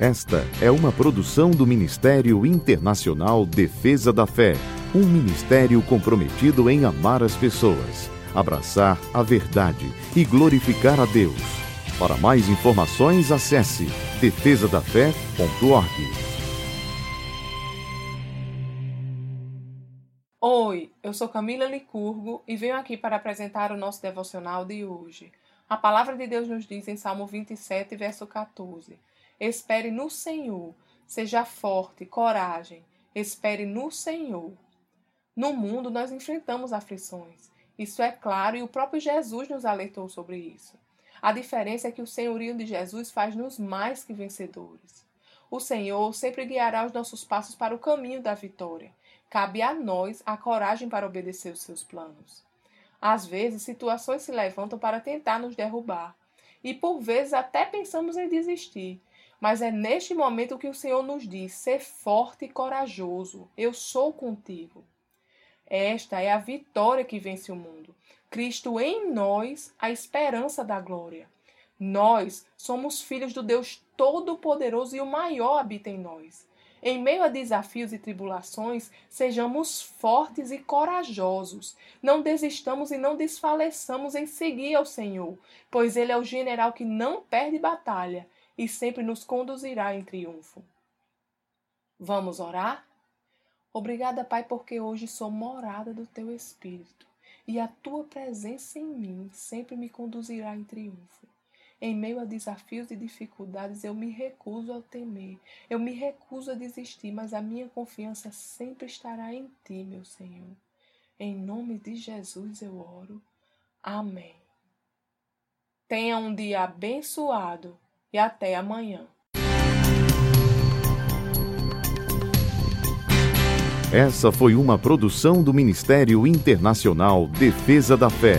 Esta é uma produção do Ministério Internacional Defesa da Fé, um ministério comprometido em amar as pessoas, abraçar a verdade e glorificar a Deus. Para mais informações, acesse defesadafé.org. Oi, eu sou Camila Licurgo e venho aqui para apresentar o nosso devocional de hoje. A palavra de Deus nos diz em Salmo 27, verso 14: Espere no Senhor, seja forte, coragem, espere no Senhor. No mundo nós enfrentamos aflições. Isso é claro e o próprio Jesus nos alertou sobre isso. A diferença é que o senhorio de Jesus faz-nos mais que vencedores. O Senhor sempre guiará os nossos passos para o caminho da vitória. Cabe a nós a coragem para obedecer os seus planos. Às vezes, situações se levantam para tentar nos derrubar, e por vezes até pensamos em desistir, mas é neste momento que o Senhor nos diz: ser forte e corajoso, eu sou contigo. Esta é a vitória que vence o mundo. Cristo em nós, a esperança da glória. Nós somos filhos do Deus Todo-Poderoso e o maior habita em nós. Em meio a desafios e tribulações, sejamos fortes e corajosos. Não desistamos e não desfaleçamos em seguir ao Senhor, pois Ele é o general que não perde batalha e sempre nos conduzirá em triunfo. Vamos orar? Obrigada, Pai, porque hoje sou morada do Teu Espírito e a Tua presença em mim sempre me conduzirá em triunfo. Em meio a desafios e dificuldades, eu me recuso a temer, eu me recuso a desistir, mas a minha confiança sempre estará em Ti, meu Senhor. Em nome de Jesus eu oro. Amém. Tenha um dia abençoado e até amanhã. Essa foi uma produção do Ministério Internacional Defesa da Fé,